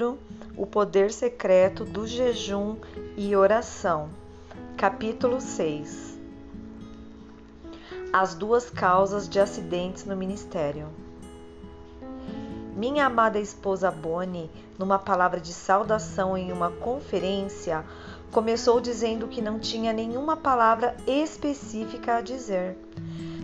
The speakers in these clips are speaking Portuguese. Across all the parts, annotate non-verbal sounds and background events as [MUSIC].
livro O Poder Secreto do Jejum e Oração, capítulo 6 As duas causas de acidentes no ministério. Minha amada esposa Bonnie, numa palavra de saudação em uma conferência, começou dizendo que não tinha nenhuma palavra específica a dizer.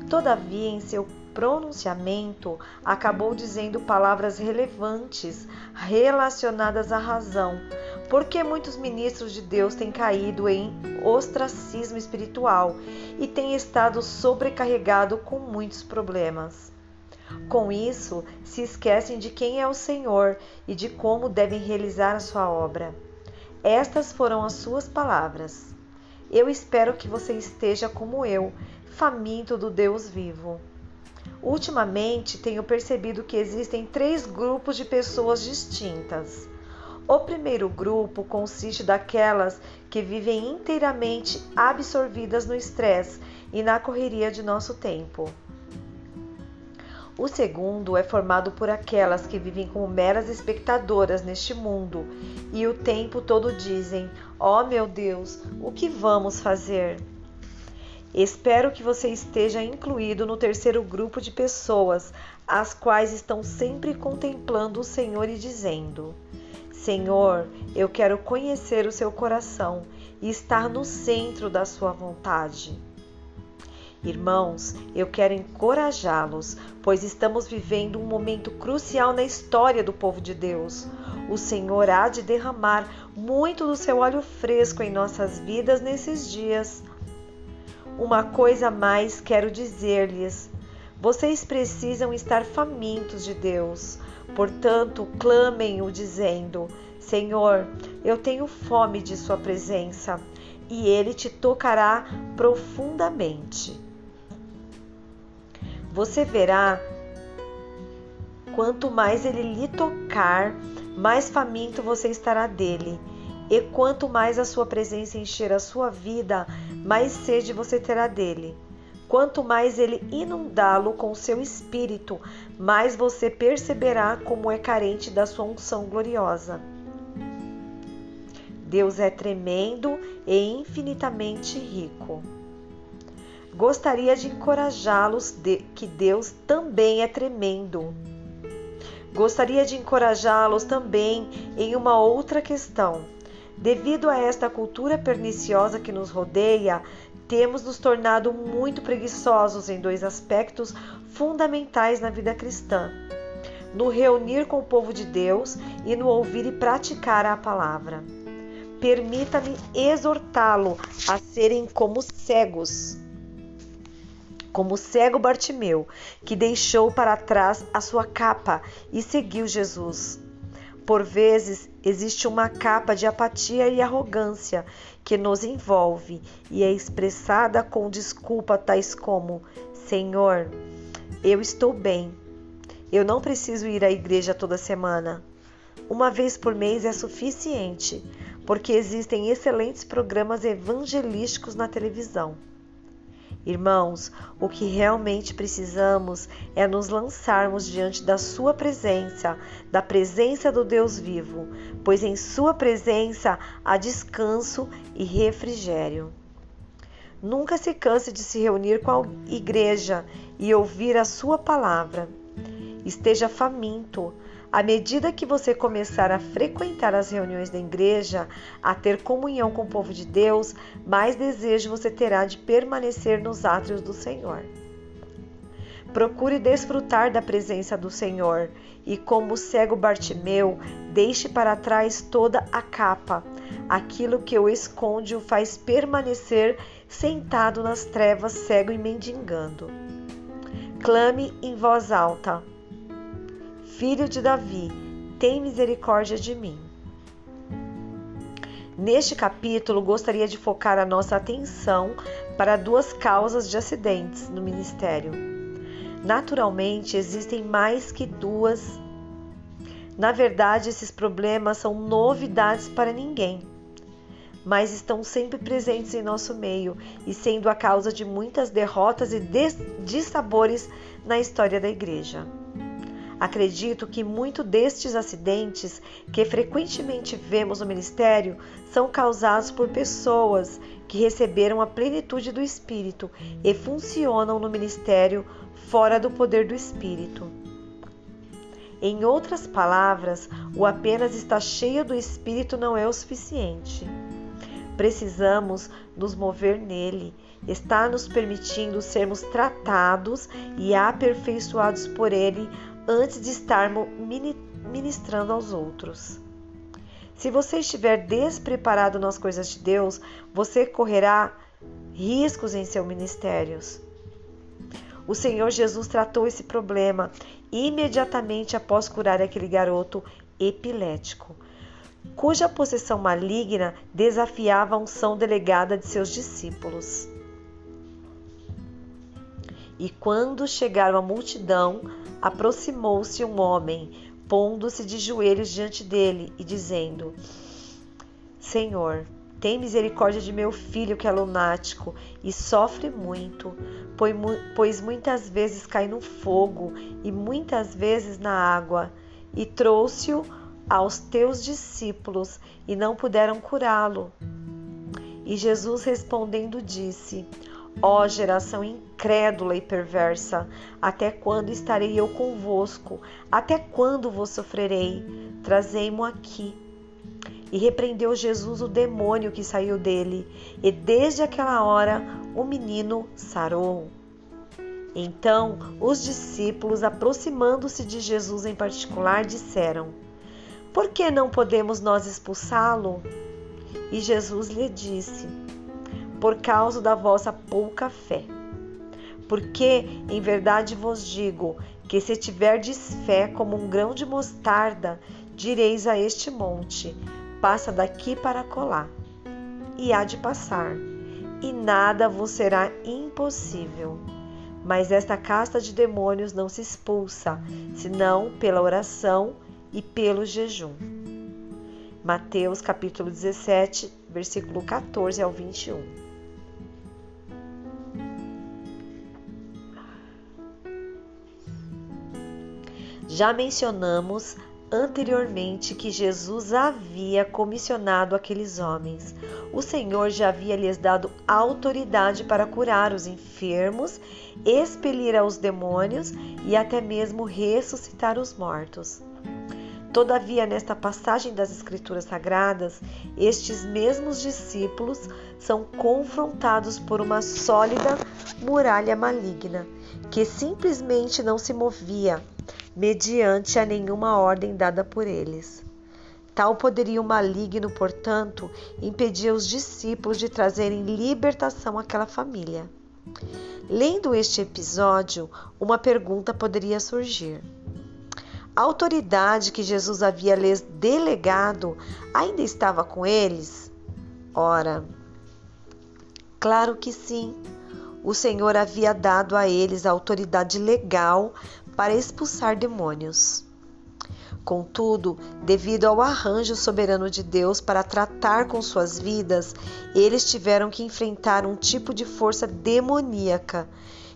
Todavia, em seu pronunciamento, acabou dizendo palavras relevantes relacionadas à razão, porque muitos ministros de Deus têm caído em ostracismo espiritual e têm estado sobrecarregados com muitos problemas. Com isso, se esquecem de quem é o Senhor e de como devem realizar a sua obra. Estas foram as suas palavras. Eu espero que você esteja como eu, faminto do Deus vivo. Ultimamente, tenho percebido que existem três grupos de pessoas distintas. O primeiro grupo consiste daquelas que vivem inteiramente absorvidas no estresse e na correria de nosso tempo. O segundo é formado por aquelas que vivem como meras espectadoras neste mundo e o tempo todo dizem: Oh meu Deus, o que vamos fazer? Espero que você esteja incluído no terceiro grupo de pessoas, as quais estão sempre contemplando o Senhor e dizendo: Senhor, eu quero conhecer o seu coração e estar no centro da sua vontade. Irmãos, eu quero encorajá-los, pois estamos vivendo um momento crucial na história do povo de Deus. O Senhor há de derramar muito do seu óleo fresco em nossas vidas nesses dias. Uma coisa mais quero dizer-lhes: vocês precisam estar famintos de Deus. Portanto, clamem-o, dizendo: Senhor, eu tenho fome de Sua presença, e Ele te tocará profundamente. Você verá, quanto mais ele lhe tocar, mais faminto você estará dele. E quanto mais a sua presença encher a sua vida, mais sede você terá dele. Quanto mais ele inundá-lo com seu espírito, mais você perceberá como é carente da sua unção gloriosa. Deus é tremendo e infinitamente rico. Gostaria de encorajá-los de que Deus também é tremendo. Gostaria de encorajá-los também em uma outra questão. Devido a esta cultura perniciosa que nos rodeia, temos nos tornado muito preguiçosos em dois aspectos fundamentais na vida cristã: no reunir com o povo de Deus e no ouvir e praticar a palavra. Permita-me exortá-lo a serem como cegos como o cego Bartimeu, que deixou para trás a sua capa e seguiu Jesus. Por vezes existe uma capa de apatia e arrogância que nos envolve e é expressada com desculpa tais como: Senhor, eu estou bem. Eu não preciso ir à igreja toda semana. Uma vez por mês é suficiente, porque existem excelentes programas evangelísticos na televisão. Irmãos, o que realmente precisamos é nos lançarmos diante da Sua presença, da presença do Deus vivo, pois em Sua presença há descanso e refrigério. Nunca se canse de se reunir com a igreja e ouvir a Sua palavra. Esteja faminto, à medida que você começar a frequentar as reuniões da igreja, a ter comunhão com o povo de Deus, mais desejo você terá de permanecer nos átrios do Senhor. Procure desfrutar da presença do Senhor e, como o cego Bartimeu, deixe para trás toda a capa. Aquilo que o esconde o faz permanecer sentado nas trevas, cego e mendigando. Clame em voz alta Filho de Davi, tem misericórdia de mim. Neste capítulo, gostaria de focar a nossa atenção para duas causas de acidentes no ministério. Naturalmente, existem mais que duas. Na verdade, esses problemas são novidades para ninguém, mas estão sempre presentes em nosso meio e sendo a causa de muitas derrotas e dissabores na história da igreja. Acredito que muito destes acidentes que frequentemente vemos no ministério são causados por pessoas que receberam a plenitude do Espírito e funcionam no ministério fora do poder do Espírito. Em outras palavras, o apenas estar cheio do Espírito não é o suficiente. Precisamos nos mover nele, está nos permitindo sermos tratados e aperfeiçoados por ele antes de estarmos ministrando aos outros. Se você estiver despreparado nas coisas de Deus, você correrá riscos em seus ministérios. O Senhor Jesus tratou esse problema imediatamente após curar aquele garoto epilético, cuja possessão maligna desafiava a unção delegada de seus discípulos. E quando chegaram à multidão, aproximou-se um homem, pondo-se de joelhos diante dele e dizendo: Senhor, tem misericórdia de meu filho que é lunático e sofre muito, pois muitas vezes cai no fogo e muitas vezes na água. E trouxe-o aos teus discípulos e não puderam curá-lo. E Jesus respondendo disse: Ó geração incrédula e perversa, até quando estarei eu convosco? Até quando vos sofrerei? Trazei-mo aqui. E repreendeu Jesus o demônio que saiu dele, e desde aquela hora o menino sarou. Então os discípulos, aproximando-se de Jesus em particular, disseram: Por que não podemos nós expulsá-lo? E Jesus lhe disse: por causa da vossa pouca fé. Porque, em verdade vos digo, que se tiverdes fé como um grão de mostarda, direis a este monte: passa daqui para colar, e há de passar, e nada vos será impossível. Mas esta casta de demônios não se expulsa, senão pela oração e pelo jejum. Mateus capítulo 17, versículo 14 ao 21. Já mencionamos anteriormente que Jesus havia comissionado aqueles homens. O Senhor já havia lhes dado autoridade para curar os enfermos, expelir os demônios e até mesmo ressuscitar os mortos. Todavia, nesta passagem das Escrituras Sagradas, estes mesmos discípulos são confrontados por uma sólida muralha maligna que simplesmente não se movia mediante a nenhuma ordem dada por eles. Tal poderio maligno, portanto, impedia os discípulos de trazerem libertação àquela família. Lendo este episódio, uma pergunta poderia surgir. A autoridade que Jesus havia lhes delegado ainda estava com eles? Ora, claro que sim. O Senhor havia dado a eles a autoridade legal para expulsar demônios. Contudo, devido ao arranjo soberano de Deus para tratar com suas vidas, eles tiveram que enfrentar um tipo de força demoníaca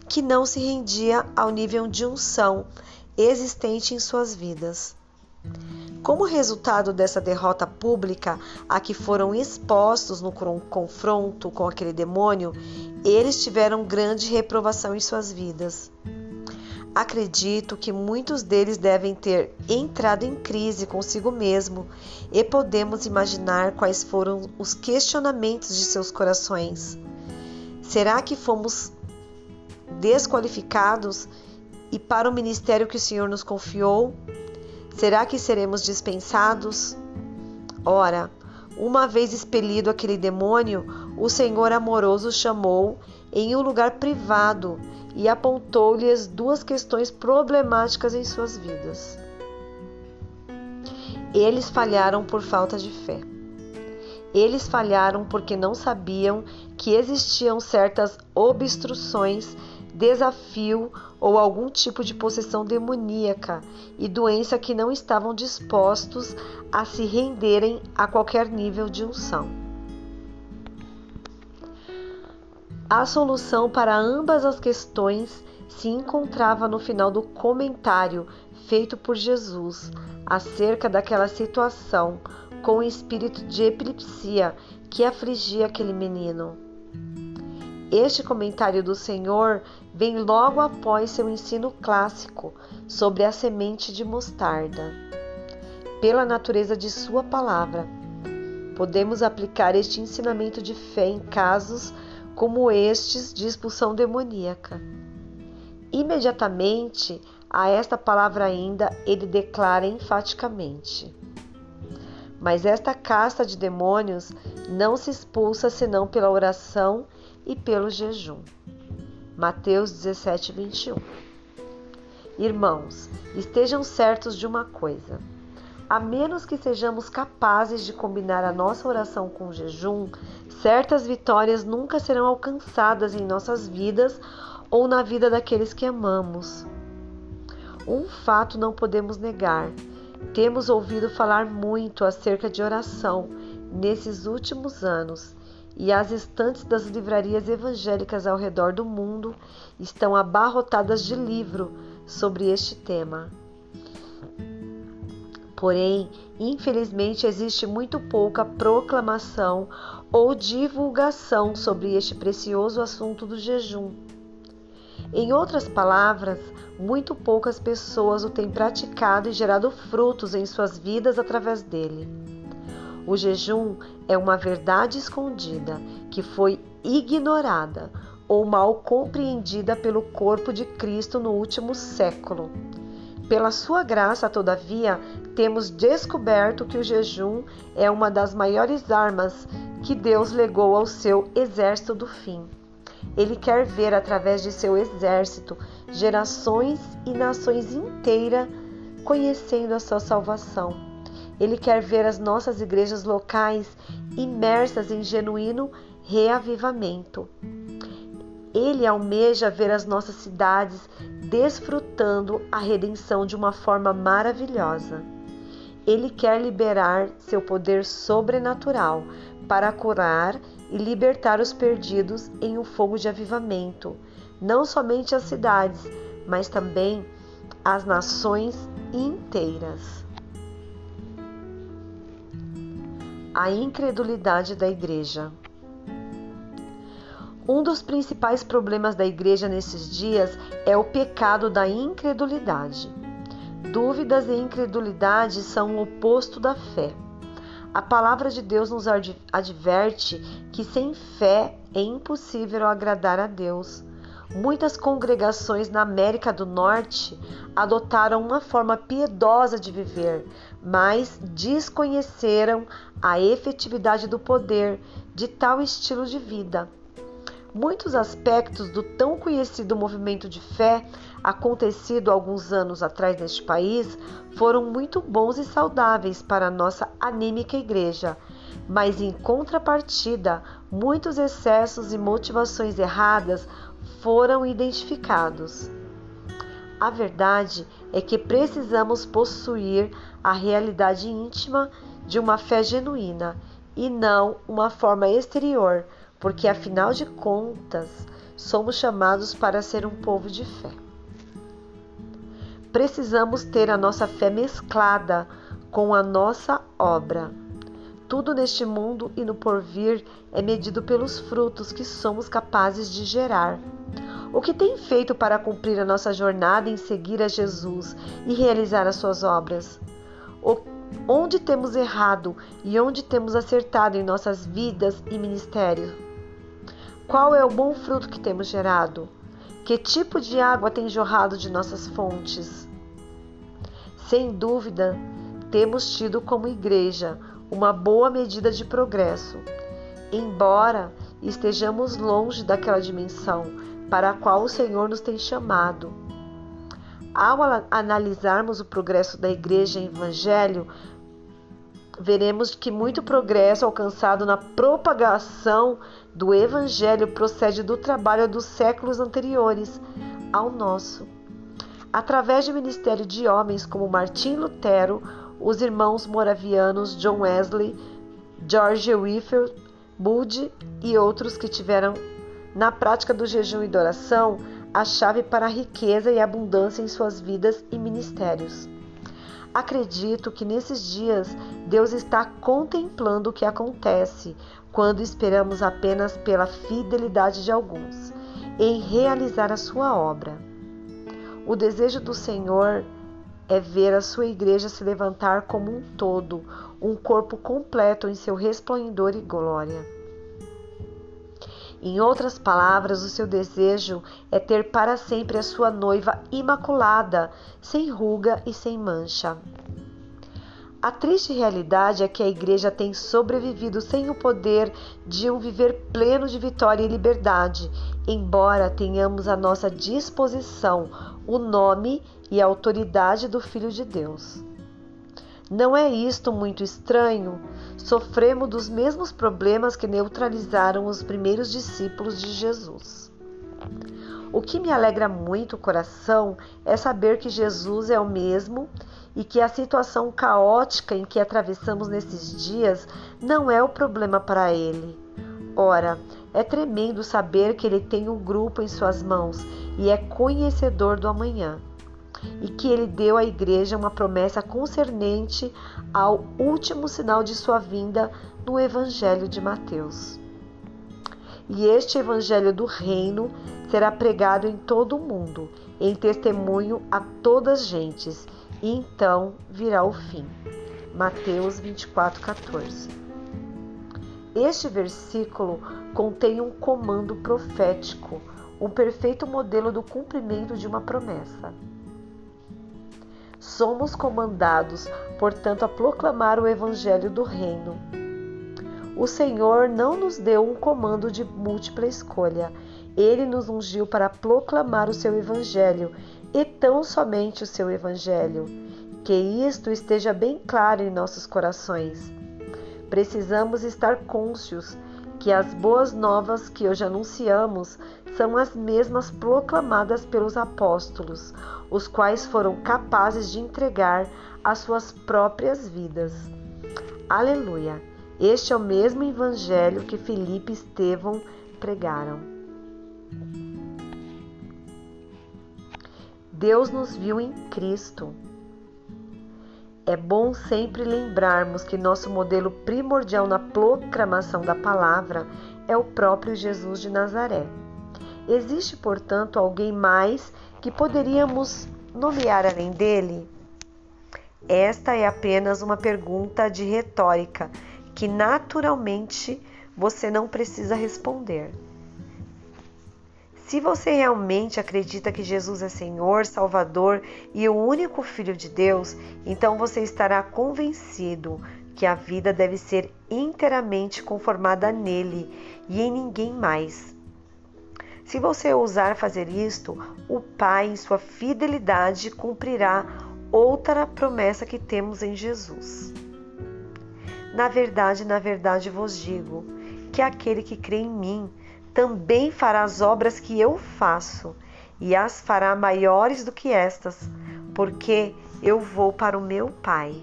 que não se rendia ao nível de unção existente em suas vidas. Como resultado dessa derrota pública a que foram expostos no confronto com aquele demônio, eles tiveram grande reprovação em suas vidas. Acredito que muitos deles devem ter entrado em crise consigo mesmo e podemos imaginar quais foram os questionamentos de seus corações. Será que fomos desqualificados e para o ministério que o Senhor nos confiou? Será que seremos dispensados? Ora, uma vez expelido aquele demônio, o Senhor amoroso chamou em um lugar privado e apontou-lhes duas questões problemáticas em suas vidas. Eles falharam por falta de fé. Eles falharam porque não sabiam que existiam certas obstruções, desafio ou algum tipo de possessão demoníaca e doença que não estavam dispostos a se renderem a qualquer nível de unção. A solução para ambas as questões se encontrava no final do comentário feito por Jesus acerca daquela situação com o espírito de epilepsia que afligia aquele menino. Este comentário do Senhor vem logo após seu ensino clássico sobre a semente de mostarda. Pela natureza de Sua palavra, podemos aplicar este ensinamento de fé em casos como estes de expulsão demoníaca. Imediatamente a esta palavra ainda ele declara enfaticamente: Mas esta casta de demônios não se expulsa senão pela oração e pelo jejum. Mateus 17, 21. Irmãos, estejam certos de uma coisa: a menos que sejamos capazes de combinar a nossa oração com jejum, certas vitórias nunca serão alcançadas em nossas vidas ou na vida daqueles que amamos. Um fato não podemos negar: temos ouvido falar muito acerca de oração nesses últimos anos e as estantes das livrarias evangélicas ao redor do mundo estão abarrotadas de livro sobre este tema. Porém, infelizmente, existe muito pouca proclamação ou divulgação sobre este precioso assunto do jejum. Em outras palavras, muito poucas pessoas o têm praticado e gerado frutos em suas vidas através dele. O jejum é uma verdade escondida que foi ignorada ou mal compreendida pelo corpo de Cristo no último século. Pela sua graça, todavia, temos descoberto que o jejum é uma das maiores armas que Deus legou ao seu exército do fim. Ele quer ver através de seu exército gerações e nações inteiras conhecendo a sua salvação. Ele quer ver as nossas igrejas locais imersas em genuíno reavivamento. Ele almeja ver as nossas cidades desfrutando a redenção de uma forma maravilhosa. Ele quer liberar seu poder sobrenatural para curar e libertar os perdidos em um fogo de avivamento, não somente as cidades, mas também as nações inteiras. A incredulidade da igreja. Um dos principais problemas da igreja nesses dias é o pecado da incredulidade. Dúvidas e incredulidade são o oposto da fé. A palavra de Deus nos adverte que sem fé é impossível agradar a Deus. Muitas congregações na América do Norte adotaram uma forma piedosa de viver, mas desconheceram a efetividade do poder de tal estilo de vida. Muitos aspectos do tão conhecido movimento de fé acontecido alguns anos atrás neste país foram muito bons e saudáveis para a nossa anímica igreja, mas em contrapartida, muitos excessos e motivações erradas foram identificados. A verdade é que precisamos possuir a realidade íntima de uma fé genuína e não uma forma exterior, porque afinal de contas, somos chamados para ser um povo de fé precisamos ter a nossa fé mesclada com a nossa obra. Tudo neste mundo e no porvir é medido pelos frutos que somos capazes de gerar. O que tem feito para cumprir a nossa jornada em seguir a Jesus e realizar as suas obras? O, onde temos errado e onde temos acertado em nossas vidas e ministério? Qual é o bom fruto que temos gerado? Que tipo de água tem jorrado de nossas fontes? Sem dúvida, temos tido como igreja uma boa medida de progresso, embora estejamos longe daquela dimensão para a qual o Senhor nos tem chamado. Ao analisarmos o progresso da igreja em evangelho, veremos que muito progresso alcançado na propagação do Evangelho procede do trabalho dos séculos anteriores ao nosso. Através do ministério de homens como Martim Lutero, os irmãos moravianos John Wesley, George Whitfield, Moody e outros que tiveram na prática do jejum e da oração a chave para a riqueza e abundância em suas vidas e ministérios. Acredito que nesses dias Deus está contemplando o que acontece quando esperamos apenas pela fidelidade de alguns em realizar a sua obra. O desejo do Senhor é ver a sua igreja se levantar como um todo, um corpo completo em seu resplendor e glória. Em outras palavras, o seu desejo é ter para sempre a sua noiva imaculada, sem ruga e sem mancha. A triste realidade é que a igreja tem sobrevivido sem o poder de um viver pleno de vitória e liberdade, embora tenhamos à nossa disposição o nome e a autoridade do Filho de Deus. Não é isto muito estranho? Sofremos dos mesmos problemas que neutralizaram os primeiros discípulos de Jesus. O que me alegra muito o coração é saber que Jesus é o mesmo e que a situação caótica em que atravessamos nesses dias não é o problema para ele. Ora, é tremendo saber que ele tem um grupo em suas mãos e é conhecedor do amanhã. E que ele deu à igreja uma promessa concernente ao último sinal de sua vinda no Evangelho de Mateus. E este Evangelho do Reino será pregado em todo o mundo, em testemunho a todas as gentes e então virá o fim. Mateus 24, 14. Este versículo contém um comando profético, um perfeito modelo do cumprimento de uma promessa. Somos comandados, portanto, a proclamar o Evangelho do Reino. O Senhor não nos deu um comando de múltipla escolha. Ele nos ungiu para proclamar o seu Evangelho e tão somente o seu Evangelho. Que isto esteja bem claro em nossos corações. Precisamos estar cônscios que as boas novas que hoje anunciamos são as mesmas proclamadas pelos apóstolos, os quais foram capazes de entregar as suas próprias vidas. Aleluia! Este é o mesmo evangelho que Filipe e Estevão pregaram. Deus nos viu em Cristo. É bom sempre lembrarmos que nosso modelo primordial na proclamação da palavra é o próprio Jesus de Nazaré. Existe, portanto, alguém mais que poderíamos nomear além dele? Esta é apenas uma pergunta de retórica que naturalmente você não precisa responder. Se você realmente acredita que Jesus é Senhor, Salvador e o único Filho de Deus, então você estará convencido que a vida deve ser inteiramente conformada nele e em ninguém mais. Se você ousar fazer isto, o Pai, em sua fidelidade, cumprirá outra promessa que temos em Jesus. Na verdade, na verdade vos digo que aquele que crê em mim, também fará as obras que eu faço, e as fará maiores do que estas, porque eu vou para o meu Pai.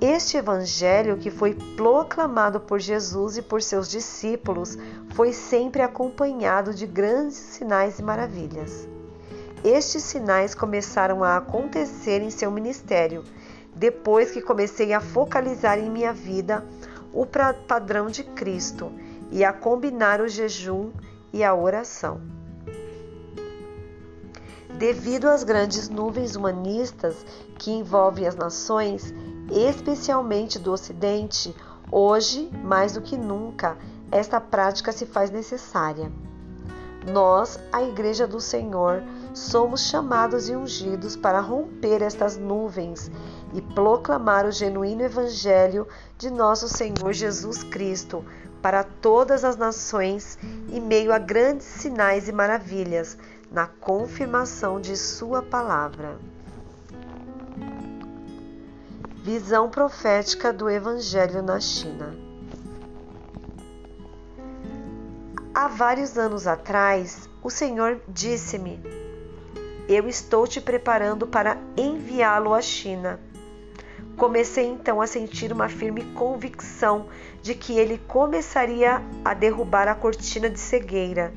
Este evangelho que foi proclamado por Jesus e por seus discípulos foi sempre acompanhado de grandes sinais e maravilhas. Estes sinais começaram a acontecer em seu ministério, depois que comecei a focalizar em minha vida o padrão de Cristo e a combinar o jejum e a oração. Devido às grandes nuvens humanistas que envolvem as nações, especialmente do Ocidente, hoje, mais do que nunca, esta prática se faz necessária. Nós, a Igreja do Senhor, somos chamados e ungidos para romper estas nuvens e proclamar o genuíno Evangelho de nosso Senhor Jesus Cristo para todas as nações em meio a grandes sinais e maravilhas, na confirmação de Sua palavra. Visão profética do Evangelho na China. Há vários anos atrás, o Senhor disse-me: Eu estou te preparando para enviá-lo à China Comecei então a sentir uma firme convicção de que ele começaria a derrubar a cortina de cegueira,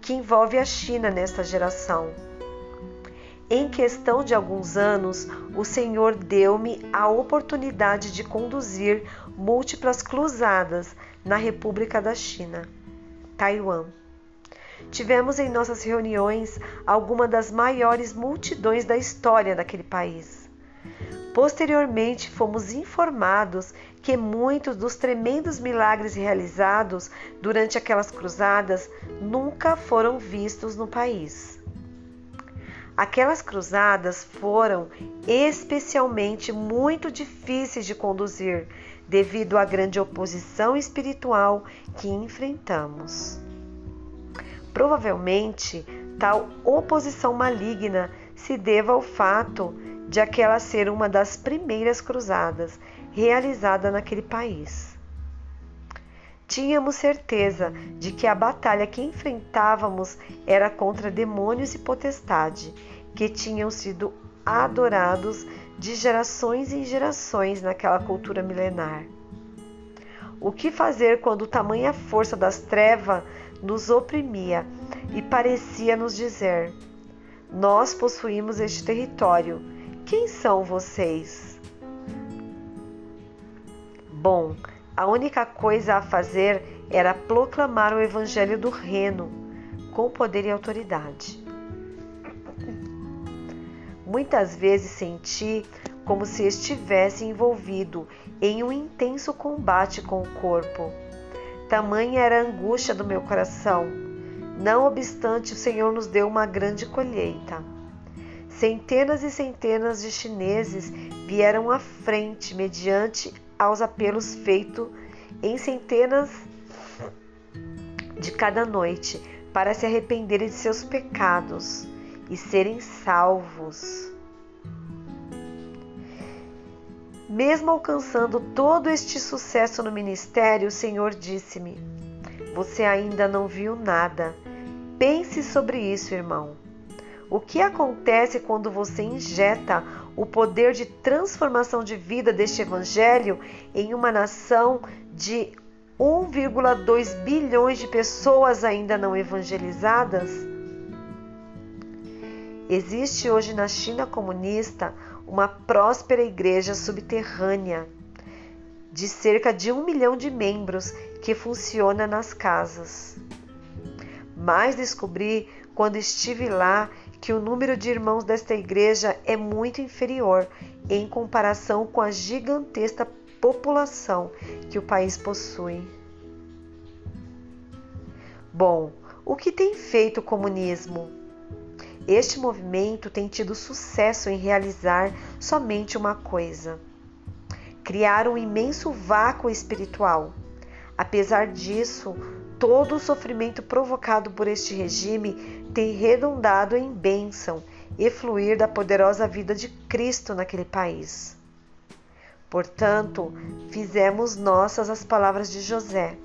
que envolve a China nesta geração. Em questão de alguns anos, o Senhor deu-me a oportunidade de conduzir múltiplas cruzadas na República da China, Taiwan. Tivemos em nossas reuniões algumas das maiores multidões da história daquele país. Posteriormente, fomos informados que muitos dos tremendos milagres realizados durante aquelas cruzadas nunca foram vistos no país. Aquelas cruzadas foram especialmente muito difíceis de conduzir devido à grande oposição espiritual que enfrentamos. Provavelmente, tal oposição maligna se deva ao fato de aquela ser uma das primeiras cruzadas realizada naquele país. Tínhamos certeza de que a batalha que enfrentávamos era contra demônios e potestade que tinham sido adorados de gerações em gerações naquela cultura milenar. O que fazer quando tamanha força das trevas nos oprimia e parecia nos dizer: Nós possuímos este território. Quem são vocês? Bom, a única coisa a fazer era proclamar o evangelho do reino com poder e autoridade. Muitas vezes senti como se estivesse envolvido em um intenso combate com o corpo. Tamanha era a angústia do meu coração. Não obstante, o Senhor nos deu uma grande colheita. Centenas e centenas de chineses vieram à frente mediante aos apelos feitos em centenas de cada noite para se arrependerem de seus pecados e serem salvos. Mesmo alcançando todo este sucesso no ministério, o Senhor disse-me: Você ainda não viu nada. Pense sobre isso, irmão. O que acontece quando você injeta o poder de transformação de vida deste evangelho em uma nação de 1,2 bilhões de pessoas ainda não evangelizadas? Existe hoje na China comunista uma próspera igreja subterrânea de cerca de um milhão de membros que funciona nas casas. Mas descobri quando estive lá que o número de irmãos desta igreja é muito inferior em comparação com a gigantesca população que o país possui. Bom, o que tem feito o comunismo? Este movimento tem tido sucesso em realizar somente uma coisa: criar um imenso vácuo espiritual. Apesar disso, todo o sofrimento provocado por este regime tem redundado em bênção e fluir da poderosa vida de Cristo naquele país. Portanto, fizemos nossas as palavras de José.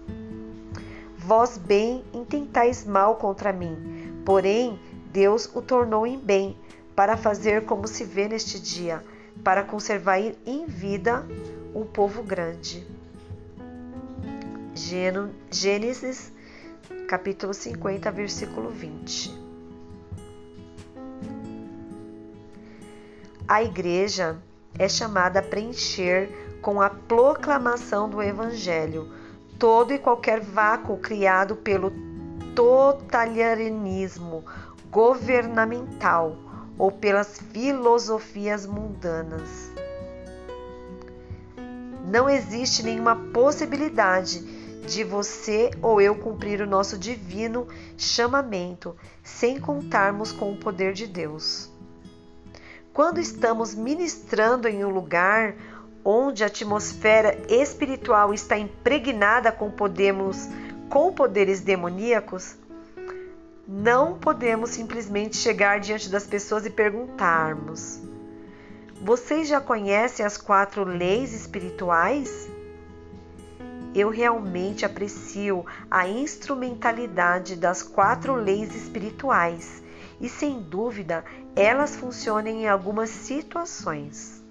Vós bem intentais mal contra mim, porém Deus o tornou em bem, para fazer como se vê neste dia, para conservar em vida um povo grande. Gênesis, capítulo 50, versículo 20. A igreja é chamada a preencher com a proclamação do Evangelho todo e qualquer vácuo criado pelo totalitarianismo governamental ou pelas filosofias mundanas. Não existe nenhuma possibilidade de você ou eu cumprir o nosso divino chamamento sem contarmos com o poder de Deus. Quando estamos ministrando em um lugar onde a atmosfera espiritual está impregnada com, podemos, com poderes demoníacos, não podemos simplesmente chegar diante das pessoas e perguntarmos: Vocês já conhecem as quatro leis espirituais? Eu realmente aprecio a instrumentalidade das quatro leis espirituais e, sem dúvida, elas funcionam em algumas situações.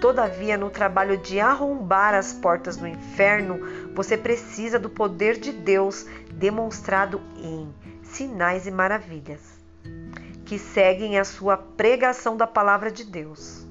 Todavia, no trabalho de arrombar as portas do inferno, Você precisa do poder de Deus demonstrado em sinais e maravilhas, que seguem a sua pregação da palavra de Deus.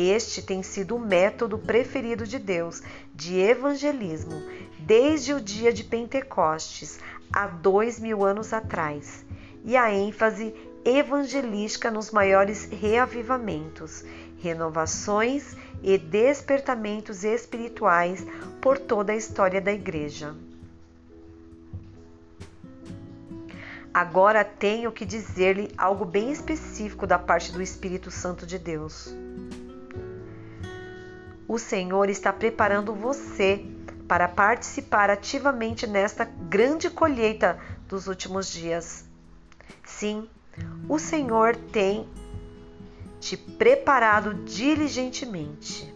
Este tem sido o método preferido de Deus de evangelismo desde o dia de Pentecostes, há dois mil anos atrás, e a ênfase evangelística nos maiores reavivamentos, renovações e despertamentos espirituais por toda a história da Igreja. Agora tenho que dizer-lhe algo bem específico da parte do Espírito Santo de Deus. O Senhor está preparando você para participar ativamente nesta grande colheita dos últimos dias. Sim, o Senhor tem te preparado diligentemente.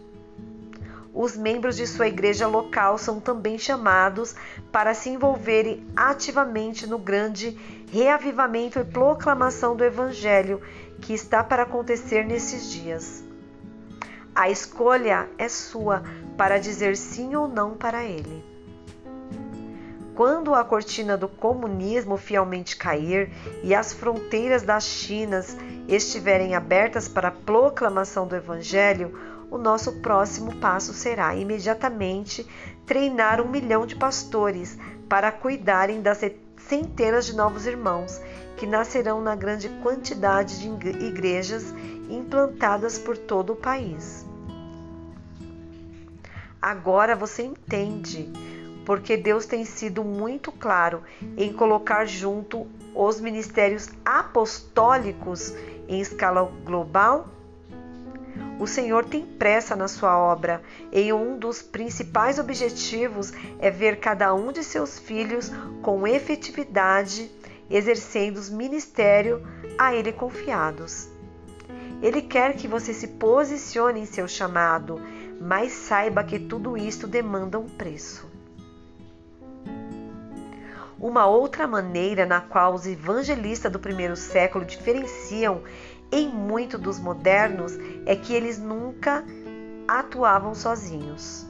Os membros de sua igreja local são também chamados para se envolverem ativamente no grande reavivamento e proclamação do Evangelho que está para acontecer nesses dias. A escolha é sua para dizer sim ou não para ele. Quando a cortina do comunismo fielmente cair e as fronteiras das Chinas estiverem abertas para a proclamação do Evangelho, o nosso próximo passo será imediatamente treinar um milhão de pastores para cuidarem das centenas de novos irmãos que nascerão na grande quantidade de igrejas implantadas por todo o país. Agora você entende porque Deus tem sido muito claro em colocar junto os ministérios apostólicos em escala global? O Senhor tem pressa na sua obra e um dos principais objetivos é ver cada um de seus filhos com efetividade exercendo os ministérios a Ele confiados. Ele quer que você se posicione em seu chamado, mas saiba que tudo isto demanda um preço. Uma outra maneira na qual os evangelistas do primeiro século diferenciam em muito dos modernos é que eles nunca atuavam sozinhos.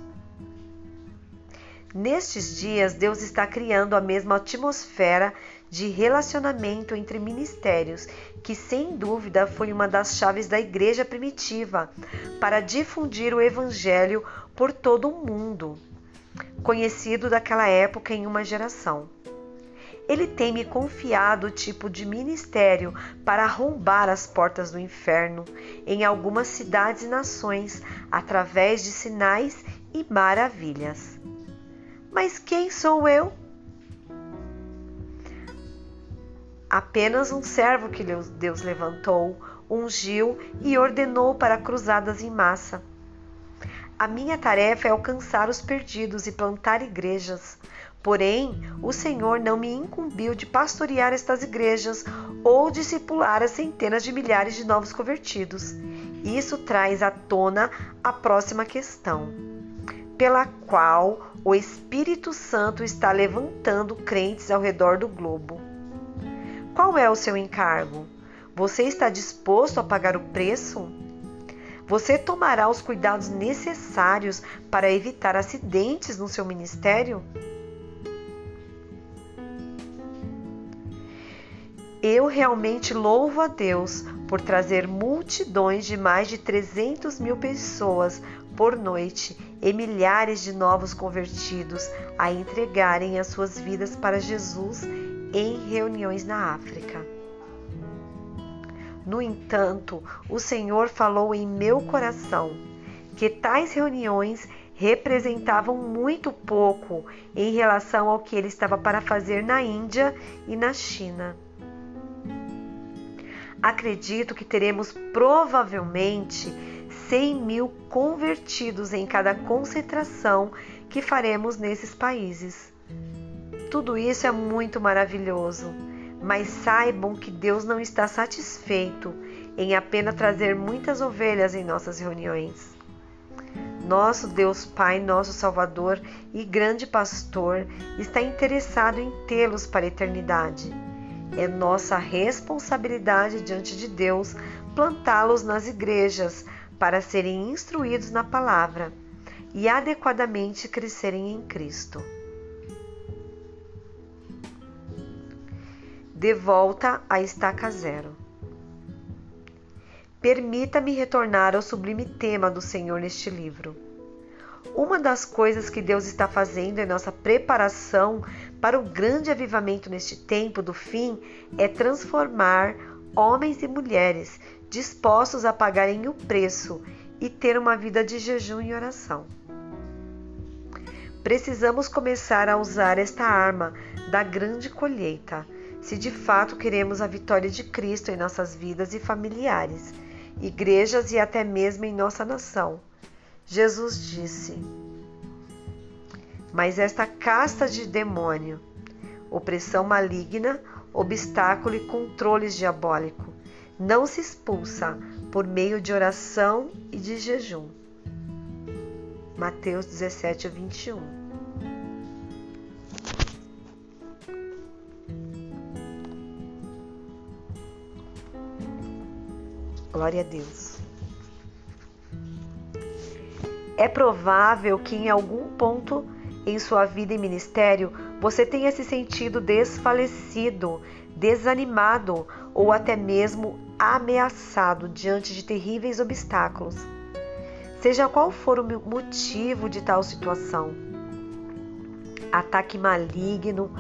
Nestes dias, Deus está criando a mesma atmosfera de relacionamento entre ministérios, que sem dúvida foi uma das chaves da igreja primitiva para difundir o evangelho por todo o mundo, conhecido daquela época em uma geração. Ele tem me confiado o tipo de ministério para arrombar as portas do inferno em algumas cidades e nações através de sinais e maravilhas. Mas quem sou eu? Apenas um servo que Deus levantou, ungiu e ordenou para cruzadas em massa. A minha tarefa é alcançar os perdidos e plantar igrejas, Porém, o Senhor não me incumbiu de pastorear estas igrejas ou discipular as centenas de milhares de novos convertidos. Isso traz à tona a próxima questão, pela qual o Espírito Santo está levantando crentes ao redor do globo. Qual é o seu encargo? Você está disposto a pagar o preço? Você tomará os cuidados necessários para evitar acidentes no seu ministério? Eu realmente louvo a Deus por trazer multidões de mais de 300 mil pessoas por noite e milhares de novos convertidos a entregarem as suas vidas para Jesus em reuniões na África. No entanto, o Senhor falou em meu coração que tais reuniões representavam muito pouco em relação ao que ele estava para fazer na Índia e na China acredito que teremos provavelmente 100 mil convertidos em cada concentração que faremos nesses países. Tudo isso é muito maravilhoso, mas saibam que Deus não está satisfeito em apenas trazer muitas ovelhas em nossas reuniões. Nosso Deus Pai, nosso Salvador e grande pastor, está interessado em tê-los para a eternidade. É nossa responsabilidade diante de Deus plantá-los nas igrejas para serem instruídos na palavra e adequadamente crescerem em Cristo. De volta à estaca zero. Permita-me retornar ao sublime tema do Senhor neste livro. Uma das coisas que Deus está fazendo em nossa preparação para o grande avivamento neste tempo do fim é transformar homens e mulheres dispostos a pagarem o preço e ter uma vida de jejum e oração. Precisamos começar a usar esta arma da grande colheita, se de fato queremos a vitória de Cristo em nossas vidas e familiares igrejas e até mesmo em nossa nação. Jesus disse: Mas esta casta de demônio, opressão maligna, obstáculo e controles diabólico, não se expulsa por meio de oração e de jejum. Mateus 17, 21. Glória a Deus. É provável que em algum ponto em sua vida e ministério você tenha se sentido desfalecido, desanimado ou até mesmo ameaçado diante de terríveis obstáculos. Seja qual for o motivo de tal situação, ataque maligno,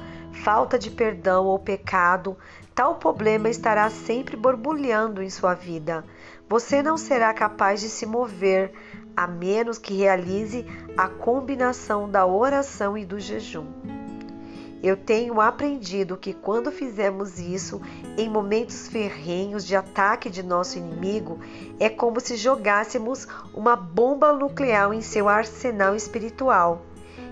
falta de perdão ou pecado, tal problema estará sempre borbulhando em sua vida. Você não será capaz de se mover a menos que realize a combinação da oração e do jejum. Eu tenho aprendido que quando fizemos isso em momentos ferrenhos de ataque de nosso inimigo, é como se jogássemos uma bomba nuclear em seu arsenal espiritual.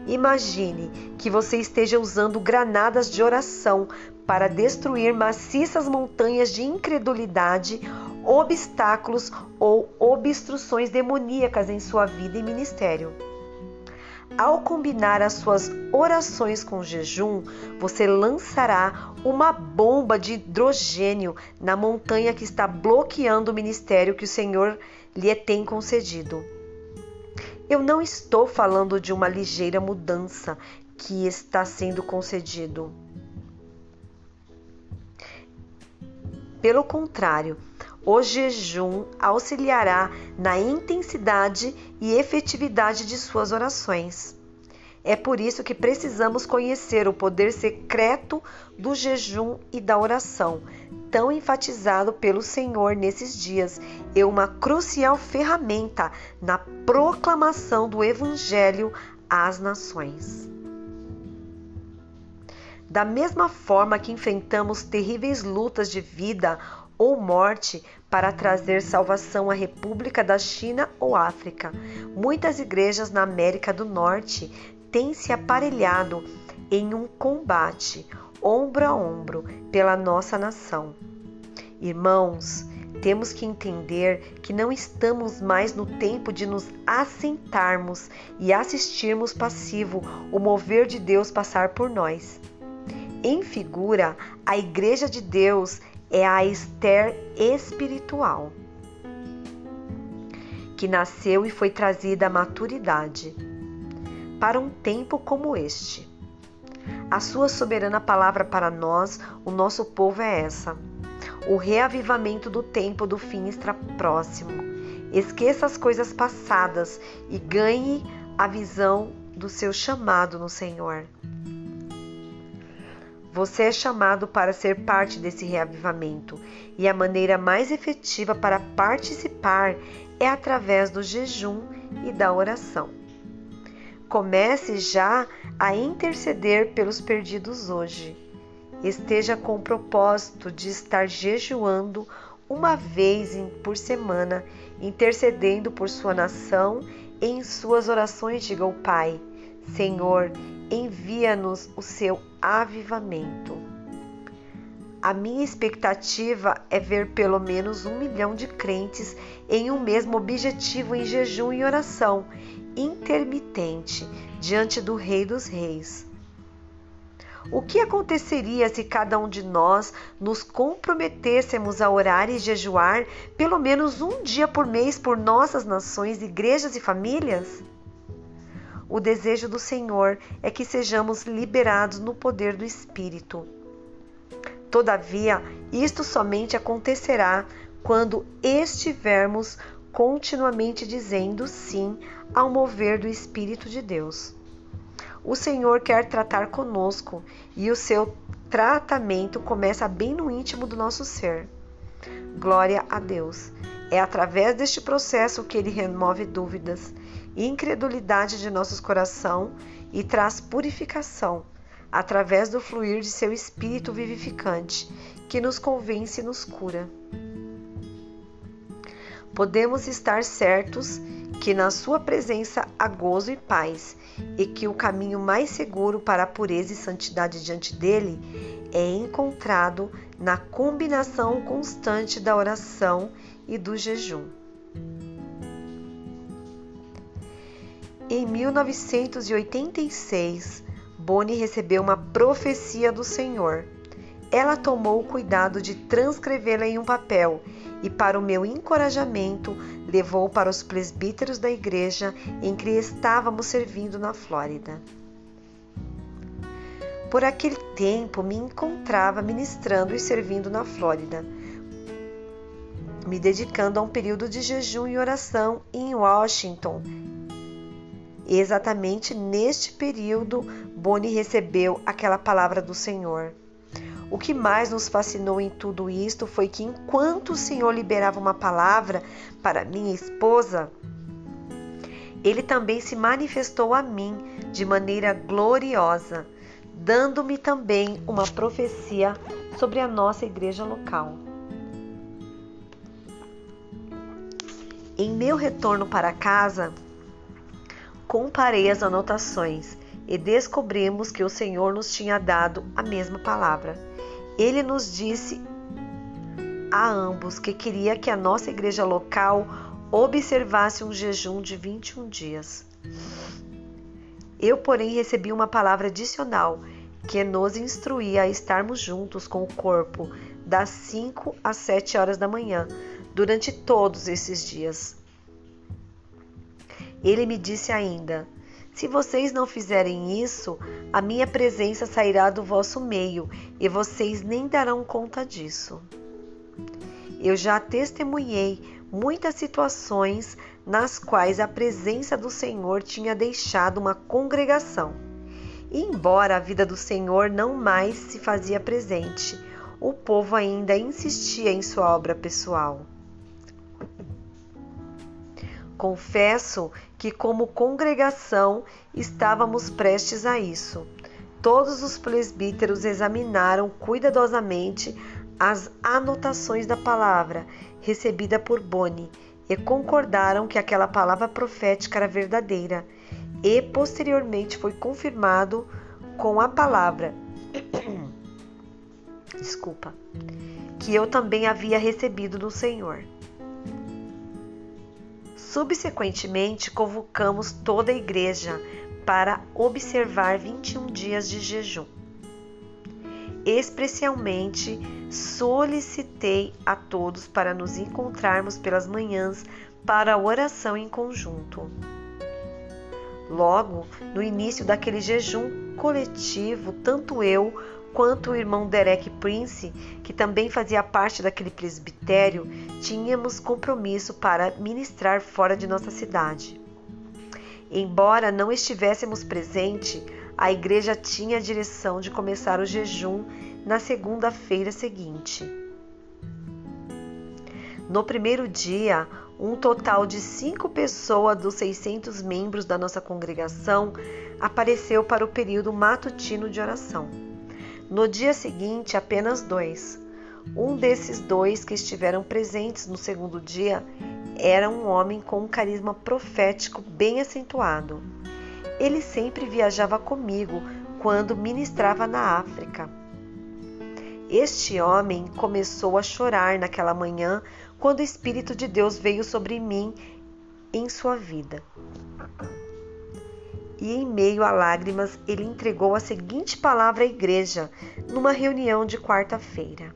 Imagine que você esteja usando granadas de oração para destruir maciças montanhas de incredulidade, obstáculos ou obstruções demoníacas em sua vida e ministério. Ao combinar as suas orações com jejum, você lançará uma bomba de hidrogênio na montanha que está bloqueando o ministério que o Senhor lhe tem concedido. Eu não estou falando de uma ligeira mudança que está sendo concedido. Pelo contrário, o jejum auxiliará na intensidade e efetividade de suas orações. É por isso que precisamos conhecer o poder secreto do jejum e da oração, tão enfatizado pelo Senhor nesses dias é uma crucial ferramenta na proclamação do Evangelho às nações. Da mesma forma que enfrentamos terríveis lutas de vida ou morte para trazer salvação à República da China ou África, muitas igrejas na América do Norte têm se aparelhado em um combate ombro a ombro pela nossa nação. Irmãos, temos que entender que não estamos mais no tempo de nos assentarmos e assistirmos passivo o mover de Deus passar por nós. Em figura, a Igreja de Deus é a Esther espiritual, que nasceu e foi trazida à maturidade para um tempo como este. A sua soberana palavra para nós, o nosso povo, é essa: o reavivamento do tempo do fim está próximo. Esqueça as coisas passadas e ganhe a visão do seu chamado no Senhor. Você é chamado para ser parte desse reavivamento e a maneira mais efetiva para participar é através do jejum e da oração. Comece já a interceder pelos perdidos hoje. Esteja com o propósito de estar jejuando uma vez por semana, intercedendo por sua nação. Em suas orações, diga ao Pai: Senhor, envia-nos o seu avivamento. A minha expectativa é ver pelo menos um milhão de crentes em um mesmo objetivo em jejum e oração intermitente diante do Rei dos Reis. O que aconteceria se cada um de nós nos comprometêssemos a orar e jejuar pelo menos um dia por mês por nossas nações, igrejas e famílias? O desejo do Senhor é que sejamos liberados no poder do Espírito. Todavia, isto somente acontecerá quando estivermos continuamente dizendo sim ao mover do Espírito de Deus. O Senhor quer tratar conosco e o seu tratamento começa bem no íntimo do nosso ser. Glória a Deus. É através deste processo que ele remove dúvidas incredulidade de nossos coração e traz purificação através do fluir de seu espírito vivificante, que nos convence e nos cura. Podemos estar certos que na sua presença há gozo e paz, e que o caminho mais seguro para a pureza e santidade diante dele é encontrado na combinação constante da oração e do jejum. Em 1986, Bonnie recebeu uma profecia do Senhor. Ela tomou o cuidado de transcrevê-la em um papel e, para o meu encorajamento, levou para os presbíteros da igreja em que estávamos servindo na Flórida. Por aquele tempo me encontrava ministrando e servindo na Flórida me dedicando a um período de jejum e oração em Washington. E exatamente neste período, Bonnie recebeu aquela palavra do Senhor. O que mais nos fascinou em tudo isto foi que enquanto o Senhor liberava uma palavra para minha esposa, ele também se manifestou a mim de maneira gloriosa, dando-me também uma profecia sobre a nossa igreja local. Em meu retorno para casa, comparei as anotações e descobrimos que o Senhor nos tinha dado a mesma palavra. Ele nos disse a ambos que queria que a nossa igreja local observasse um jejum de 21 dias. Eu, porém, recebi uma palavra adicional que nos instruía a estarmos juntos com o corpo das 5 às 7 horas da manhã, durante todos esses dias. Ele me disse ainda: Se vocês não fizerem isso, a minha presença sairá do vosso meio e vocês nem darão conta disso. Eu já testemunhei muitas situações nas quais a presença do Senhor tinha deixado uma congregação. E embora a vida do Senhor não mais se fazia presente, o povo ainda insistia em sua obra pessoal. Confesso que, como congregação, estávamos prestes a isso. Todos os presbíteros examinaram cuidadosamente as anotações da palavra recebida por Boni e concordaram que aquela palavra profética era verdadeira. E posteriormente foi confirmado com a palavra. [COUGHS] Desculpa. Que eu também havia recebido do Senhor. Subsequentemente, convocamos toda a igreja para observar 21 dias de jejum. Especialmente solicitei a todos para nos encontrarmos pelas manhãs para a oração em conjunto. Logo, no início daquele jejum coletivo, tanto eu quanto o irmão Derek Prince, que também fazia parte daquele presbitério, tínhamos compromisso para ministrar fora de nossa cidade. Embora não estivéssemos presente, a igreja tinha a direção de começar o jejum na segunda-feira seguinte. No primeiro dia, um total de cinco pessoas dos 600 membros da nossa congregação apareceu para o período matutino de oração. No dia seguinte, apenas dois. Um desses dois que estiveram presentes no segundo dia era um homem com um carisma profético bem acentuado. Ele sempre viajava comigo quando ministrava na África. Este homem começou a chorar naquela manhã quando o Espírito de Deus veio sobre mim em sua vida e, em meio a lágrimas, ele entregou a seguinte palavra à igreja numa reunião de quarta-feira.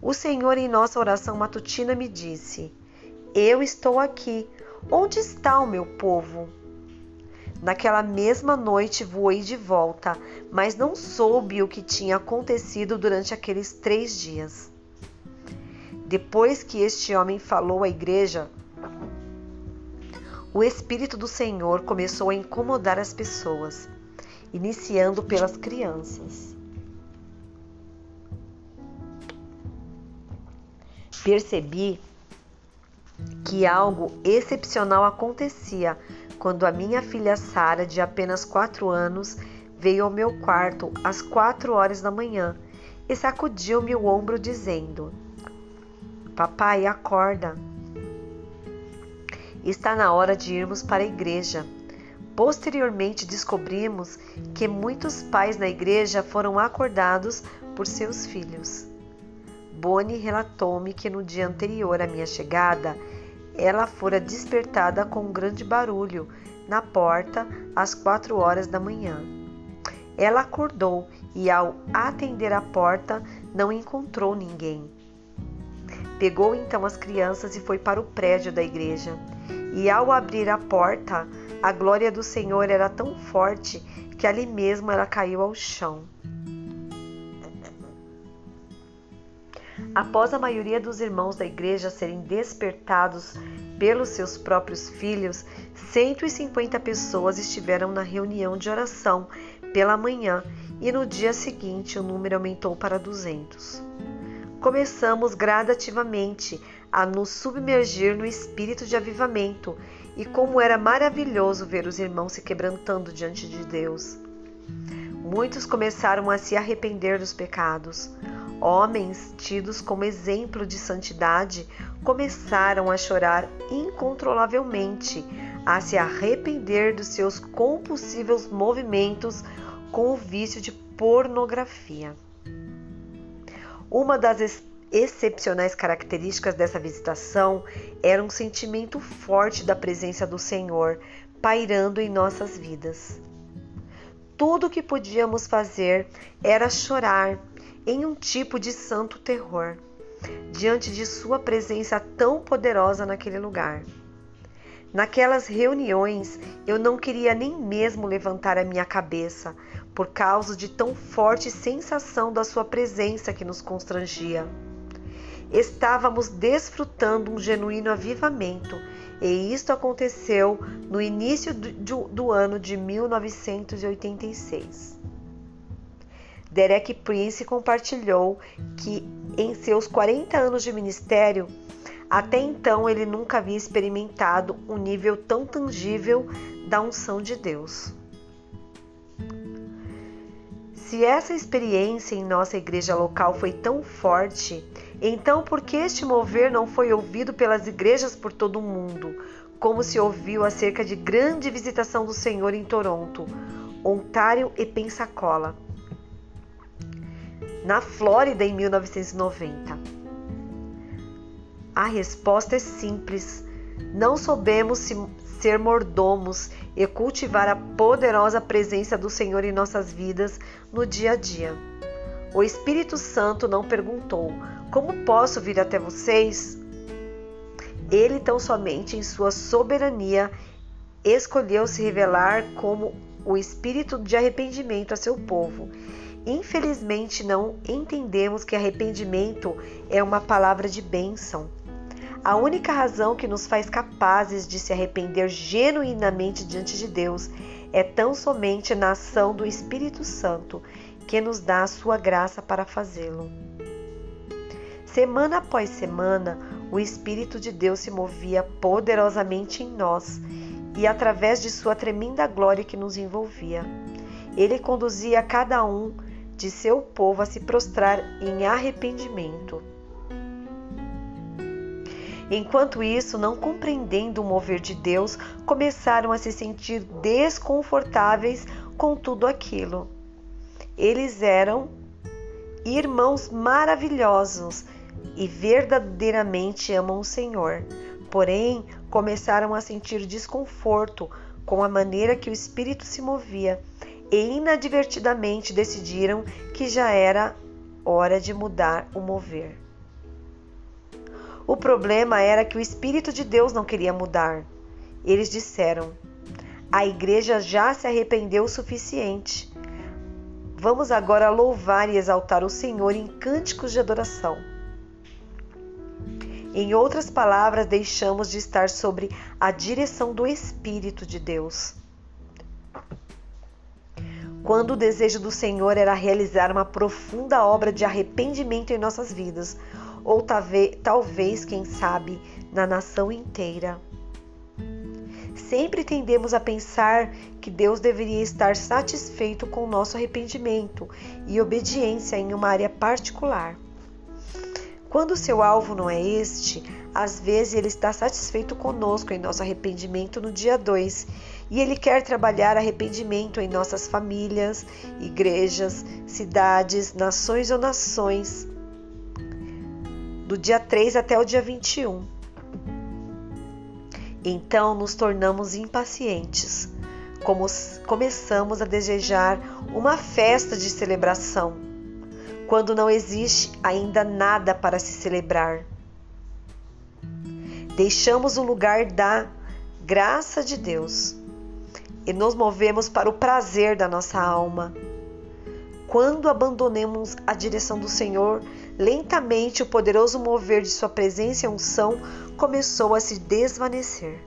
O Senhor, em nossa oração matutina, me disse: Eu estou aqui. Onde está o meu povo? Naquela mesma noite voei de volta, mas não soube o que tinha acontecido durante aqueles três dias. Depois que este homem falou à igreja, o Espírito do Senhor começou a incomodar as pessoas, iniciando pelas crianças. Percebi que algo excepcional acontecia quando a minha filha Sara, de apenas quatro anos, veio ao meu quarto às quatro horas da manhã e sacudiu-me o ombro, dizendo: Papai, acorda. Está na hora de irmos para a igreja. Posteriormente descobrimos que muitos pais na igreja foram acordados por seus filhos. Bonnie relatou-me que no dia anterior à minha chegada, ela fora despertada com um grande barulho na porta às quatro horas da manhã. Ela acordou e, ao atender a porta, não encontrou ninguém. Pegou então as crianças e foi para o prédio da igreja. E ao abrir a porta, a glória do Senhor era tão forte que ali mesmo ela caiu ao chão. Após a maioria dos irmãos da igreja serem despertados pelos seus próprios filhos, 150 pessoas estiveram na reunião de oração pela manhã e no dia seguinte o número aumentou para 200. Começamos gradativamente a nos submergir no espírito de avivamento e como era maravilhoso ver os irmãos se quebrantando diante de Deus. Muitos começaram a se arrepender dos pecados. Homens tidos como exemplo de santidade começaram a chorar incontrolavelmente, a se arrepender dos seus compulsivos movimentos com o vício de pornografia. Uma das excepcionais características dessa visitação era um sentimento forte da presença do Senhor pairando em nossas vidas. Tudo o que podíamos fazer era chorar em um tipo de santo terror, diante de Sua presença tão poderosa naquele lugar. Naquelas reuniões, eu não queria nem mesmo levantar a minha cabeça, por causa de tão forte sensação da Sua presença que nos constrangia. Estávamos desfrutando um genuíno avivamento, e isto aconteceu no início do, do ano de 1986. Derek Prince compartilhou que em seus 40 anos de ministério, até então ele nunca havia experimentado um nível tão tangível da unção de Deus. Se essa experiência em nossa igreja local foi tão forte, então por que este mover não foi ouvido pelas igrejas por todo o mundo, como se ouviu acerca de grande visitação do Senhor em Toronto, Ontário e Pensacola? na Flórida em 1990? A resposta é simples. Não soubemos ser mordomos e cultivar a poderosa presença do Senhor em nossas vidas no dia a dia. O Espírito Santo não perguntou: Como posso vir até vocês? Ele tão somente em sua soberania escolheu se revelar como o espírito de arrependimento a seu povo Infelizmente, não entendemos que arrependimento é uma palavra de bênção. A única razão que nos faz capazes de se arrepender genuinamente diante de Deus é tão somente na ação do Espírito Santo, que nos dá a sua graça para fazê-lo. Semana após semana, o Espírito de Deus se movia poderosamente em nós e através de sua tremenda glória que nos envolvia. Ele conduzia cada um de seu povo a se prostrar em arrependimento. Enquanto isso, não compreendendo o mover de Deus, começaram a se sentir desconfortáveis com tudo aquilo. Eles eram irmãos maravilhosos e verdadeiramente amam o Senhor, porém começaram a sentir desconforto com a maneira que o Espírito se movia e inadvertidamente decidiram que já era hora de mudar o mover. O problema era que o Espírito de Deus não queria mudar. Eles disseram: A igreja já se arrependeu o suficiente. Vamos agora louvar e exaltar o Senhor em cânticos de adoração. Em outras palavras, deixamos de estar sobre a direção do Espírito de Deus. Quando o desejo do Senhor era realizar uma profunda obra de arrependimento em nossas vidas, ou talvez, quem sabe, na nação inteira. Sempre tendemos a pensar que Deus deveria estar satisfeito com o nosso arrependimento e obediência em uma área particular. Quando seu alvo não é este, às vezes ele está satisfeito conosco em nosso arrependimento no dia 2 e ele quer trabalhar arrependimento em nossas famílias, igrejas, cidades, nações ou nações, do dia 3 até o dia 21. Então nos tornamos impacientes, como começamos a desejar uma festa de celebração, quando não existe ainda nada para se celebrar. Deixamos o lugar da graça de Deus e nos movemos para o prazer da nossa alma. Quando abandonemos a direção do Senhor, lentamente o poderoso mover de Sua presença e unção começou a se desvanecer.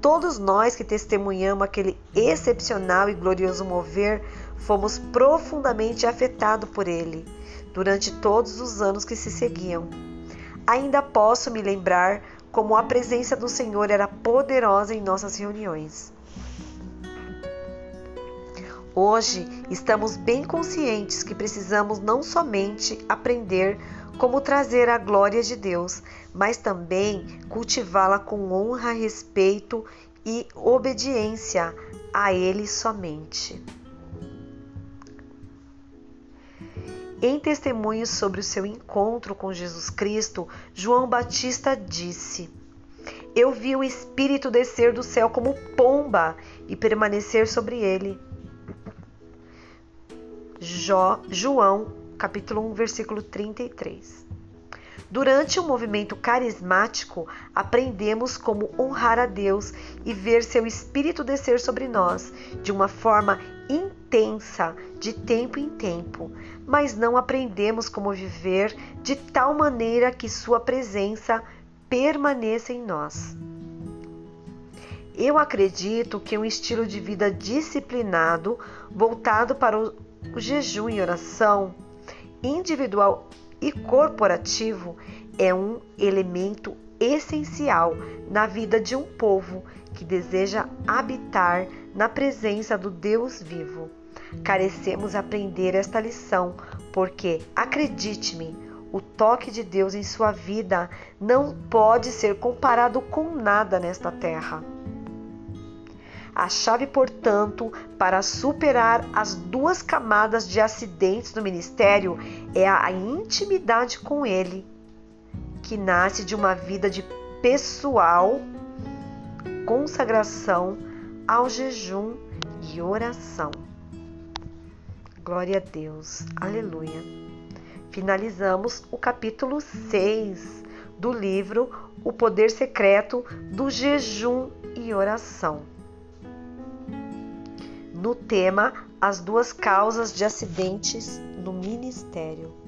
Todos nós que testemunhamos aquele excepcional e glorioso mover fomos profundamente afetados por ele durante todos os anos que se seguiam. Ainda posso me lembrar como a presença do Senhor era poderosa em nossas reuniões. Hoje estamos bem conscientes que precisamos não somente aprender como trazer a glória de Deus, mas também cultivá-la com honra, respeito e obediência a Ele somente. Em testemunho sobre o seu encontro com Jesus Cristo, João Batista disse: Eu vi o Espírito descer do céu como pomba e permanecer sobre ele. Jó, João, capítulo 1, versículo 33. Durante o movimento carismático, aprendemos como honrar a Deus e ver seu Espírito descer sobre nós de uma forma intensa, de tempo em tempo, mas não aprendemos como viver de tal maneira que Sua presença permaneça em nós. Eu acredito que um estilo de vida disciplinado, voltado para o jejum e oração, individual e corporativo é um elemento essencial na vida de um povo que deseja habitar na presença do Deus vivo. Carecemos aprender esta lição, porque, acredite-me, o toque de Deus em sua vida não pode ser comparado com nada nesta terra. A chave, portanto, para superar as duas camadas de acidentes do ministério é a intimidade com Ele, que nasce de uma vida de pessoal consagração ao jejum e oração. Glória a Deus, aleluia. Finalizamos o capítulo 6 do livro O Poder Secreto do Jejum e Oração no tema As duas causas de acidentes no ministério.